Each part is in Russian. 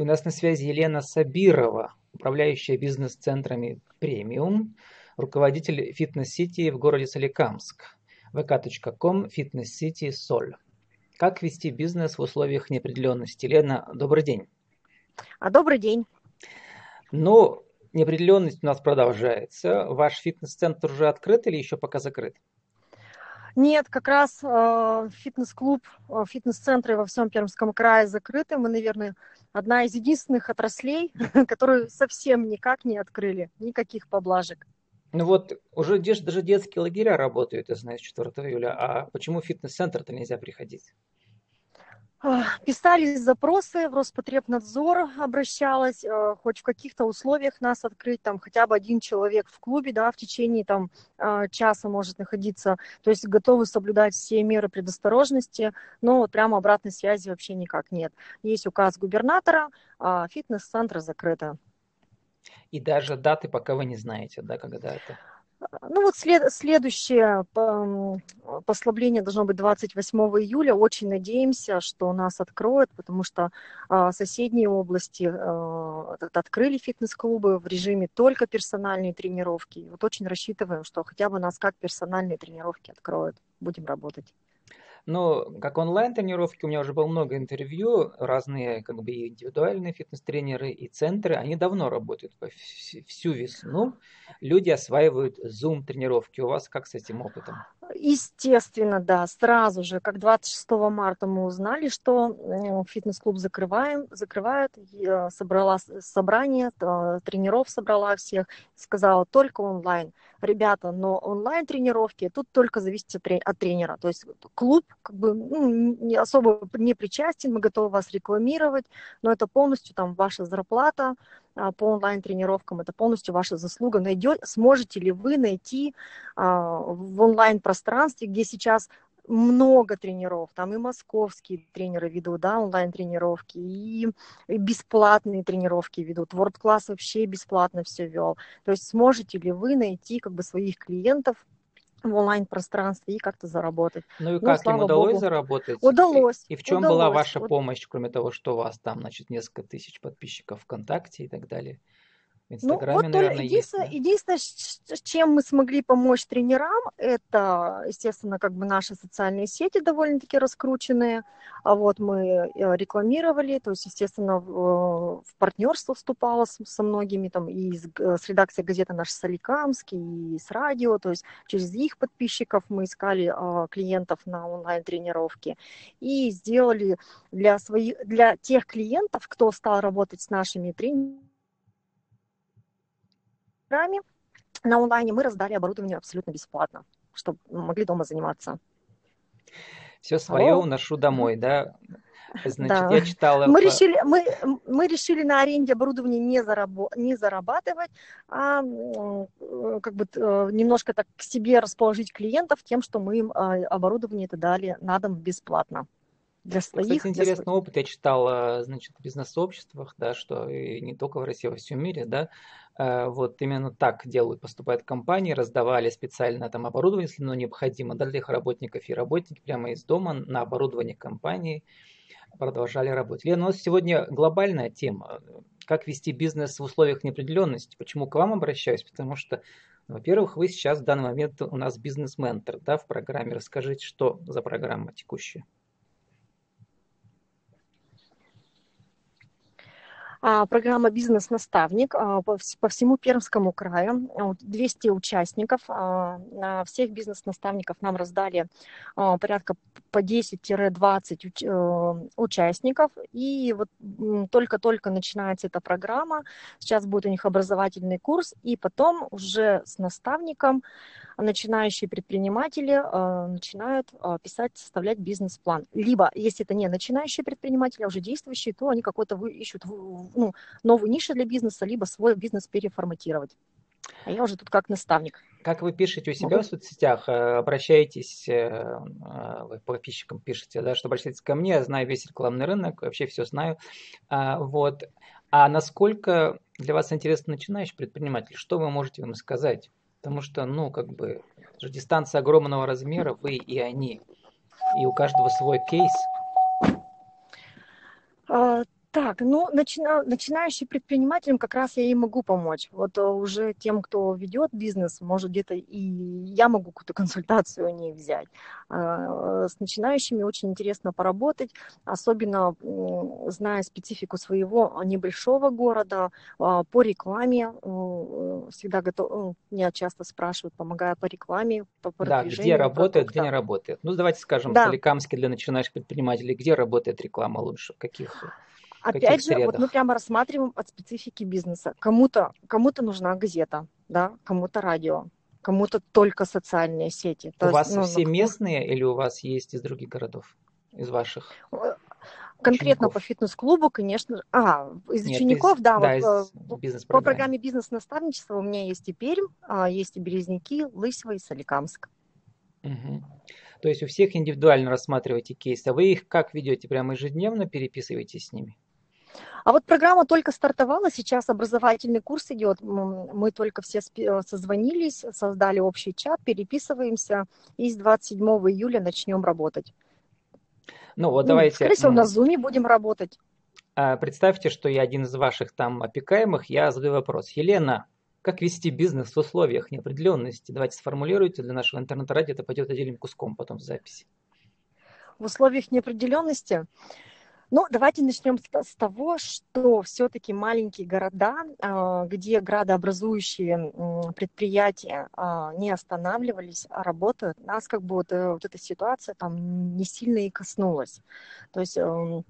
И у нас на связи Елена Сабирова, управляющая бизнес-центрами «Премиум», руководитель фитнес-сити в городе Соликамск, vk.com, фитнес-сити «Соль». Как вести бизнес в условиях неопределенности? Лена, добрый день. А добрый день. Ну, неопределенность у нас продолжается. Ваш фитнес-центр уже открыт или еще пока закрыт? Нет, как раз э, фитнес-клуб, э, фитнес-центры во всем Пермском крае закрыты. Мы, наверное, одна из единственных отраслей, которые совсем никак не открыли, никаких поблажек. Ну вот, уже даже детские лагеря работают, я знаю, с 4 июля. А почему в фитнес-центр-то нельзя приходить? Писали запросы, в Роспотребнадзор обращалась, э, хоть в каких-то условиях нас открыть, там хотя бы один человек в клубе, да, в течение там э, часа может находиться, то есть готовы соблюдать все меры предосторожности, но вот прямо обратной связи вообще никак нет. Есть указ губернатора, а фитнес-центр закрыто. И даже даты пока вы не знаете, да, когда это? Ну вот след, следующее послабление должно быть 28 июля. Очень надеемся, что нас откроют, потому что а, соседние области а, открыли фитнес-клубы в режиме только персональные тренировки. Вот очень рассчитываем, что хотя бы нас как персональные тренировки откроют. Будем работать. Но как онлайн-тренировки, у меня уже было много интервью, разные как бы и индивидуальные фитнес-тренеры, и центры, они давно работают всю весну. Люди осваивают Zoom-тренировки. У вас как с этим опытом? Естественно, да. Сразу же, как 26 марта мы узнали, что фитнес-клуб закрываем, закрывают, я собрала собрание, тренеров собрала всех, сказала только онлайн. Ребята, но онлайн-тренировки тут только зависит от тренера. То есть клуб как бы ну, не особо не причастен, мы готовы вас рекламировать, но это полностью там ваша зарплата, по онлайн-тренировкам. Это полностью ваша заслуга. Найдет, сможете ли вы найти а, в онлайн-пространстве, где сейчас много тренеров, там и московские тренеры ведут, да, онлайн-тренировки, и бесплатные тренировки ведут. World Class вообще бесплатно все вел. То есть сможете ли вы найти как бы своих клиентов в онлайн-пространстве и как-то заработать. Ну и ну, как, им удалось Богу. заработать? Удалось. И, и в чем удалось. была ваша помощь, кроме того, что у вас там, значит, несколько тысяч подписчиков ВКонтакте и так далее? В Инстаграме, ну, вот наверное, единственное, есть. Да? Единственное, чем мы смогли помочь тренерам, это, естественно, как бы наши социальные сети довольно-таки раскрученные. А вот мы э, рекламировали, то есть, естественно, в, в партнерство вступала с, со многими, там, и с, с редакцией газеты «Наш Соликамский», и с радио, то есть через их подписчиков мы искали а, клиентов на онлайн-тренировки и сделали для, своих, для тех клиентов, кто стал работать с нашими тренерами, программе на онлайне мы раздали оборудование абсолютно бесплатно, чтобы могли дома заниматься. Все свое Алло. уношу домой, да? Значит, да. я читала... Мы решили, мы, мы решили на аренде оборудования не, зарабо... не зарабатывать, а как бы э, немножко так к себе расположить клиентов тем, что мы им а, оборудование это дали на дом бесплатно для своих. Кстати, интересный для... опыт. Я читал, э, значит, в бизнес-сообществах, да, что и не только в России, а во всем мире, да, э, вот именно так делают, поступают компании, раздавали специально там оборудование, если оно необходимо, для их работников, и работники прямо из дома на оборудование компании продолжали работать. Лена, у нас сегодня глобальная тема. Как вести бизнес в условиях неопределенности? Почему к вам обращаюсь? Потому что, во-первых, вы сейчас в данный момент у нас бизнес-ментор да, в программе. Расскажите, что за программа текущая? Программа «Бизнес-наставник» а, по всему Пермскому краю. 200 участников. А, всех бизнес-наставников нам раздали порядка по 10-20 э, участников. И вот только-только начинается эта программа. Сейчас будет у них образовательный курс. И потом уже с наставником начинающие предприниматели начинают писать, составлять бизнес-план. Либо, если это не начинающие предприниматели, а уже действующие, то они какой-то ищут ну, новую нишу для бизнеса, либо свой бизнес переформатировать. А я уже тут как наставник. Как вы пишете у себя Могу? в соцсетях, э, обращаетесь, вы по подписчикам пишете, да, что обращайтесь ко мне, я знаю весь рекламный рынок, вообще все знаю. А, вот. А насколько для вас интересно начинающий предприниматель? Что вы можете им сказать? Потому что, ну, как бы, же дистанция огромного размера, вы и они. И у каждого свой кейс. А, Так, ну, начина, начинающим предпринимателям как раз я и могу помочь. Вот э, уже тем, кто ведет бизнес, может где-то и я могу какую-то консультацию у них взять. А, с начинающими очень интересно поработать, особенно зная специфику своего небольшого города, а, по рекламе. Э, всегда готов, меня часто спрашивают, помогая по рекламе, по Да, где работает, где не работает. Ну, давайте скажем, да. в Соликамске для начинающих предпринимателей, где работает реклама лучше, каких Опять же, вот мы прямо рассматриваем от специфики бизнеса. Кому-то кому нужна газета, да, кому-то радио, кому-то только социальные сети. То у есть, вас ну, все ну, местные или у вас есть из других городов, из ваших? Конкретно учеников? по фитнес-клубу, конечно. А, из Нет, учеников, из, да, да вот, из по программе бизнес-наставничества у меня есть и Пермь, а, есть и Березники, Лысьва и Соликамск. Угу. То есть у всех индивидуально рассматриваете кейсы. А вы их как ведете? Прямо ежедневно переписываетесь с ними? А вот программа только стартовала, сейчас образовательный курс идет. Мы только все э, созвонились, создали общий чат, переписываемся и с 27 июля начнем работать. Ну вот давайте. Скорее всего, на Zoom будем работать. А, представьте, что я один из ваших там опекаемых, я задаю вопрос. Елена, как вести бизнес в условиях неопределенности? Давайте сформулируйте для нашего интернет-радио, это пойдет отдельным куском потом в записи. В условиях неопределенности ну, давайте начнем с, того, что все-таки маленькие города, а, где градообразующие предприятия а, не останавливались, а работают, нас как бы вот, э, вот эта ситуация там не сильно и коснулась. То есть эм,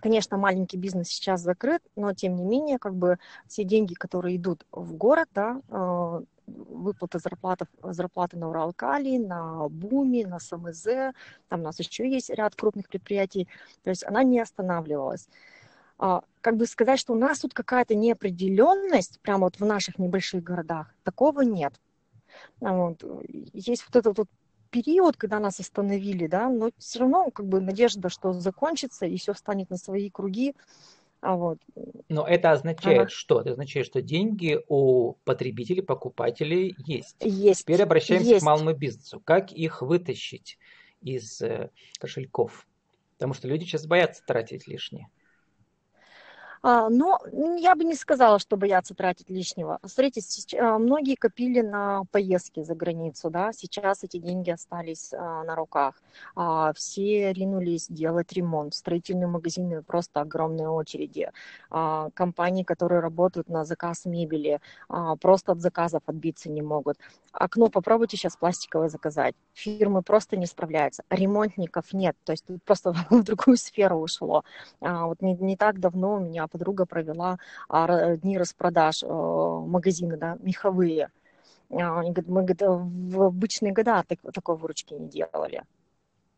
Конечно, маленький бизнес сейчас закрыт, но тем не менее, как бы все деньги, которые идут в город, да, а, выплата зарплаты, зарплаты на Уралкали, на Буми, на СМЗ, там у нас еще есть ряд крупных предприятий, то есть она не останавливалась. А, как бы сказать, что у нас тут какая-то неопределенность, прямо вот в наших небольших городах, такого нет. А вот. Есть вот этот вот период, когда нас остановили, да, но все равно как бы надежда, что закончится и все станет на свои круги. А вот. Но это означает ага. что? Это означает, что деньги у потребителей, покупателей есть. Есть. Теперь обращаемся есть. к малому бизнесу. Как их вытащить из э, кошельков? Потому что люди сейчас боятся тратить лишнее. А, но я бы не сказала, что боятся тратить лишнего. Смотрите, а, многие копили на поездки за границу, да, сейчас эти деньги остались а, на руках. Все ринулись делать ремонт. Строительные магазины просто огромные очереди. Компании, которые работают на заказ мебели, просто от заказов отбиться не могут. Окно попробуйте сейчас пластиковое заказать. Фирмы просто не справляются. Ремонтников нет. То есть просто в другую сферу ушло. Вот не, не так давно у меня подруга провела а, дни распродаж, э, магазины, да, меховые. А, мы в обычные года так, такой выручки не делали.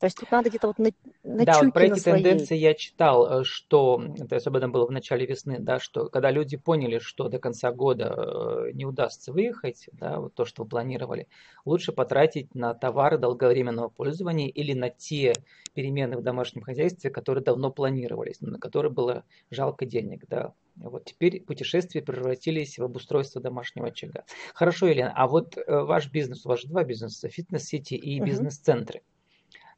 То есть тут надо где-то вот на, на Да, вот про эти своей. тенденции я читал, э, что, это особенно было в начале весны, да, что когда люди поняли, что до конца года э, не удастся выехать, да, вот то, что планировали, лучше потратить на товары долговременного пользования или на те перемены в домашнем хозяйстве, которые давно планировались, на которые было жалко денег, да. Вот теперь путешествия превратились в обустройство домашнего очага. Хорошо, Елена, а вот э, ваш бизнес, у вас же два бизнеса, фитнес-сети и бизнес-центры.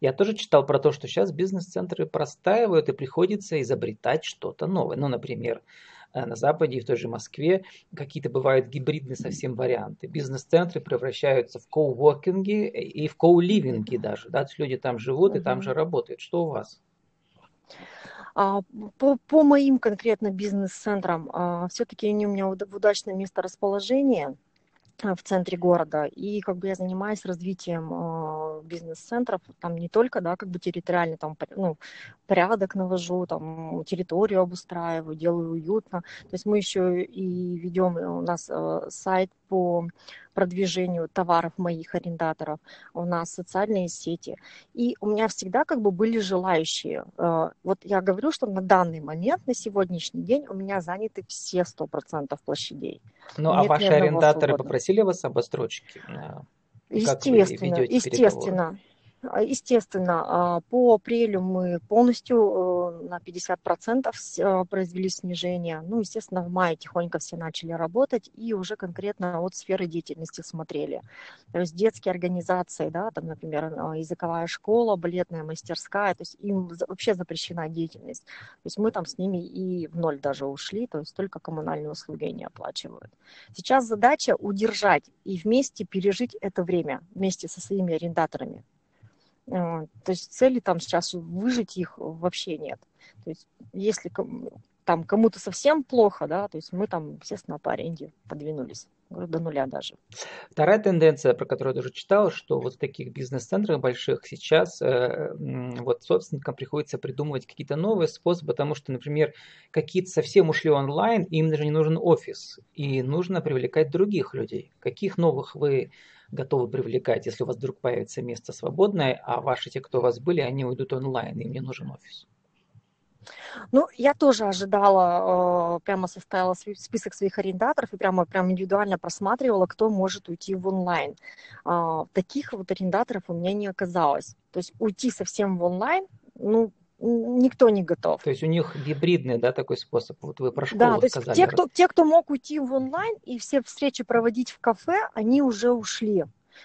Я тоже читал про то, что сейчас бизнес-центры простаивают и приходится изобретать что-то новое. Ну, например, э, на Западе и в той же Москве какие-то бывают гибридные совсем варианты. Бизнес-центры превращаются в коуворкинги и в коуливинги даже. Да? То есть люди там живут и там же работают. Что у вас? А, по, по моим конкретно бизнес-центрам, а, все-таки они у меня в удачном месторасположении в центре города, и как бы я занимаюсь развитием э, бизнес-центров, там не только, да, как бы территориально, там, ну, порядок навожу, там, территорию обустраиваю, делаю уютно, то есть мы еще и ведем, у нас э, сайт по продвижению товаров моих арендаторов, у нас социальные сети. И у меня всегда как бы были желающие. Э, вот я говорю, что на данный момент, на сегодняшний день у меня заняты все 100% площадей. Ну, а ваши арендаторы свободного. попросили вас об отсрочке? Естественно, естественно. Естественно, а, по апрелю мы полностью на 50% э, произвели снижение. Ну, естественно, в мае тихонько все начали работать и уже конкретно от сферы деятельности смотрели. То есть детские организации, да, там, например, э, языковая школа, балетная мастерская, то есть им вообще запрещена деятельность. То есть мы там с ними и в ноль даже ушли, то есть только коммунальные услуги они оплачивают. Сейчас задача удержать и вместе пережить это время вместе со своими арендаторами. То есть цели там сейчас выжить их вообще нет. То есть если там кому-то совсем плохо, да, то есть мы там, естественно, по аренде подвинулись до нуля даже. Вторая тенденция, про которую я тоже читал, что вот в таких бизнес-центрах больших сейчас э, вот собственникам приходится придумывать какие-то новые способы, потому что, например, какие-то совсем ушли онлайн, им даже не нужен офис, и нужно привлекать других людей. Каких новых вы готовы привлекать, если у вас вдруг появится место свободное, а ваши те, кто у вас были, они уйдут онлайн, им не нужен офис? Ну, я тоже ожидала, э, прямо составила список своих арендаторов и прямо, прямо индивидуально просматривала, кто может уйти в онлайн. А, таких вот арендаторов у меня не оказалось. То есть уйти совсем в онлайн, ну, никто не готов. То есть у них гибридный, да, такой способ. Вот вы про школу да, то есть сказали. Те кто, те, кто мог уйти в онлайн и все встречи проводить в кафе, они уже ушли.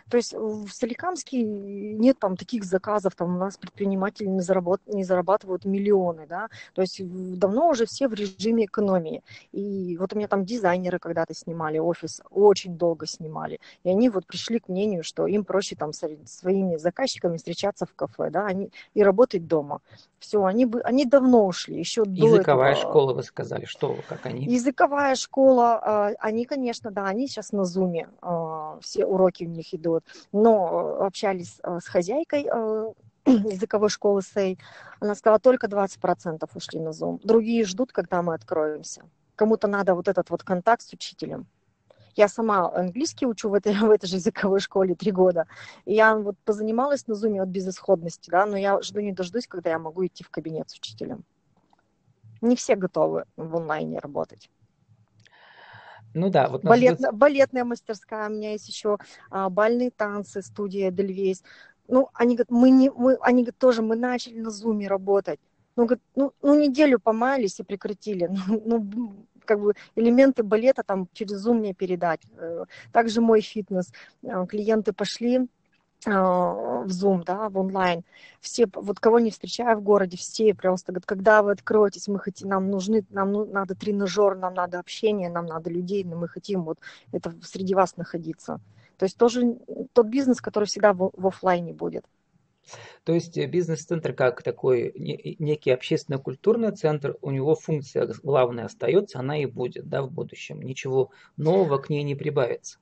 То есть в Соликамске нет там таких заказов, там у нас предприниматели не, заработ... не зарабатывают миллионы, да, то есть давно уже все в режиме экономии. И вот у меня там дизайнеры когда-то снимали офис, очень долго снимали, и они вот пришли к мнению, что им проще там с своими заказчиками встречаться в кафе, да, они, и работать дома. Все, они, бы, они давно ушли, еще до Языковая этого. школа, вы сказали, что, как они? Языковая школа, а, они, конечно, да, они сейчас на зуме, а, все уроки у них идут, но общались а, с хозяйкой языковой школы Сей, она сказала, только 20% ушли на Zoom. Другие ждут, когда мы откроемся. Кому-то надо вот этот вот контакт с учителем. Я сама английский учу в этой, в этой же языковой школе три года. И я вот позанималась на зуме от безысходности, да, но я жду не дождусь, когда я могу идти в кабинет с учителем. Не все готовы в онлайне работать. Ну да, вот Балет, нас... балетная мастерская, у меня есть еще а, бальные танцы, студия Дельвейс. Ну, они говорят, мы не, мы, они говорят, тоже, мы начали на зуме работать. Ну, говорит, ну, ну, неделю помаялись и прекратили. Ну, ну, как бы элементы балета там через Zoom мне передать. Э, также мой фитнес. Э, клиенты пошли в Zoom, да, в онлайн. Все, вот кого не встречаю в городе, все просто говорят, когда вы откроетесь, мы хотим, нам нужны, нам ну, надо тренажер, нам надо общение, нам надо людей, но мы хотим вот это среди вас находиться. То есть тоже тот бизнес, который всегда в, в офлайне будет. То есть э, бизнес-центр как такой некий общественно-культурный центр, у него функция главная остается, она и будет да, в будущем. Ничего нового к ней не прибавится.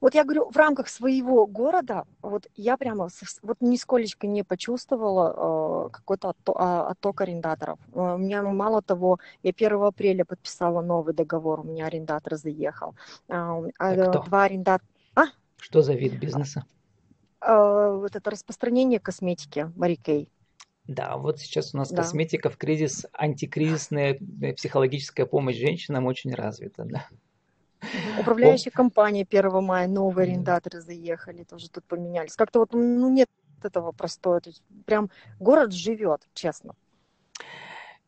Вот я говорю, в рамках своего города, вот я прямо вот нисколечко не почувствовала э, какой-то отток, а, отток арендаторов. Э, у меня мало того, я 1 апреля подписала новый договор, у меня арендатор заехал. Э, а Два арендатора... А? Что за вид бизнеса? А, вот это распространение косметики Мари Кей. Да, вот сейчас у нас да. косметика в кризис, антикризисная э, психологическая помощь женщинам очень развита, да. Управляющая компания 1 мая, новые арендаторы заехали, тоже тут поменялись. Как-то вот ну, нет этого простого, то есть прям город живет, честно.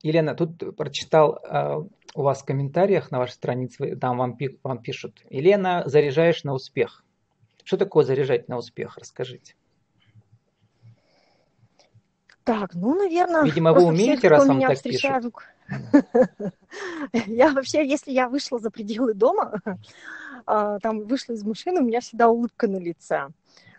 Елена, тут прочитал э, у вас в комментариях на вашей странице, там вам, вам пишут, Елена, заряжаешь на успех. Что такое заряжать на успех? Расскажите. Так, ну, наверное... Видимо, вы умеете, раз вам так пишут. Я вообще, если я вышла за пределы дома, а, там вышла из машины, у меня всегда улыбка на лице.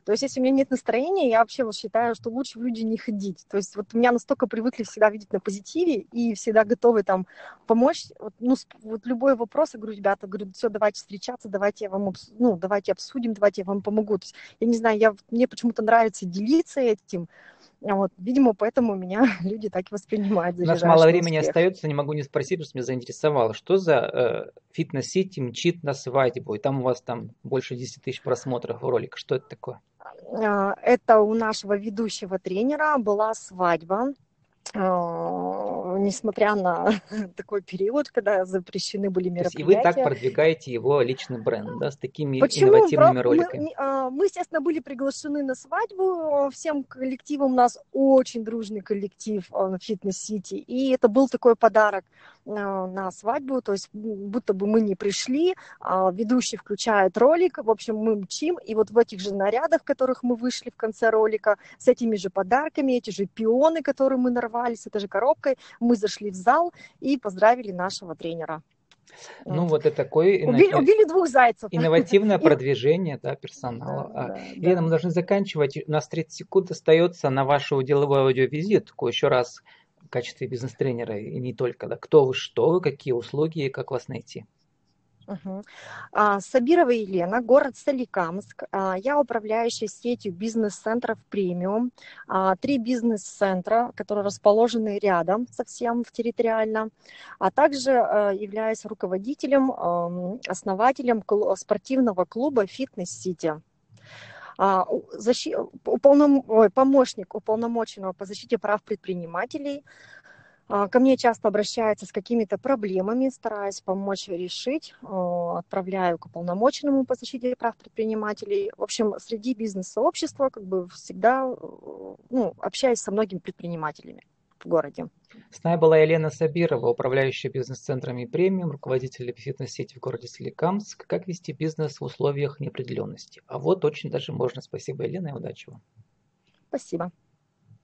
То есть, если у меня нет настроения, я вообще вот считаю, что лучше в люди не ходить. То есть, вот меня настолько привыкли всегда видеть на позитиве и всегда готовы там помочь. Вот, ну, вот любой вопрос, я говорю, ребята, говорю, все, давайте встречаться, давайте я вам, ну, давайте обсудим, давайте я вам помогу. То есть, я не знаю, я, мне почему-то нравится делиться этим. А вот, видимо, поэтому меня люди так и воспринимают. У нас мало времени успех. остается, не могу не спросить, потому что меня заинтересовало. Что за э, фитнес-сити мчит на свадьбу? И там у вас там больше 10 тысяч просмотров ролика. Что это такое? А, это у нашего ведущего тренера была свадьба. А, несмотря на такой период, когда запрещены были мероприятия. И вы так продвигаете его личный бренд, да, с такими Почему? инновативными роликами? Мы, а, мы, естественно, были приглашены на свадьбу всем коллективом. У нас очень дружный коллектив в Фитнес-Сити. И это был такой подарок на свадьбу. То есть будто бы мы не пришли, а ведущий включает ролик. В общем, мы мчим. И вот в этих же нарядах, в которых мы вышли в конце ролика, с этими же подарками, эти же пионы, которые мы нарвали, с этой же коробкой, мы зашли в зал и поздравили нашего тренера. Ну, вот это такое убили, убили двух зайцев. инновативное продвижение да, персонала. Да, да, Лена, да. мы должны заканчивать. У нас 30 секунд остается на вашу деловую аудиовизитку. Еще раз качестве бизнес-тренера и не только. Да, кто вы, что вы, какие услуги и как вас найти. Угу. Сабирова Елена, город Соликамск. А, я управляющая сетью бизнес-центров премиум. А, три бизнес-центра, которые расположены рядом совсем в территориально. А также являюсь руководителем, основателем спортивного клуба «Фитнес-Сити». Защи... Уполном... Ой, помощник уполномоченного по защите прав предпринимателей – а, ко мне часто обращаются с какими-то проблемами, стараюсь помочь решить, а, отправляю к уполномоченному по защите прав предпринимателей. В общем, среди бизнес-сообщества как бы всегда ну, общаюсь со многими предпринимателями в городе. С нами была Елена Сабирова, управляющая бизнес-центрами премиум, руководитель фитнес-сети в городе Соликамск. Как вести бизнес в условиях неопределенности? А вот очень даже можно. Спасибо, Елена, и удачи вам. Спасибо.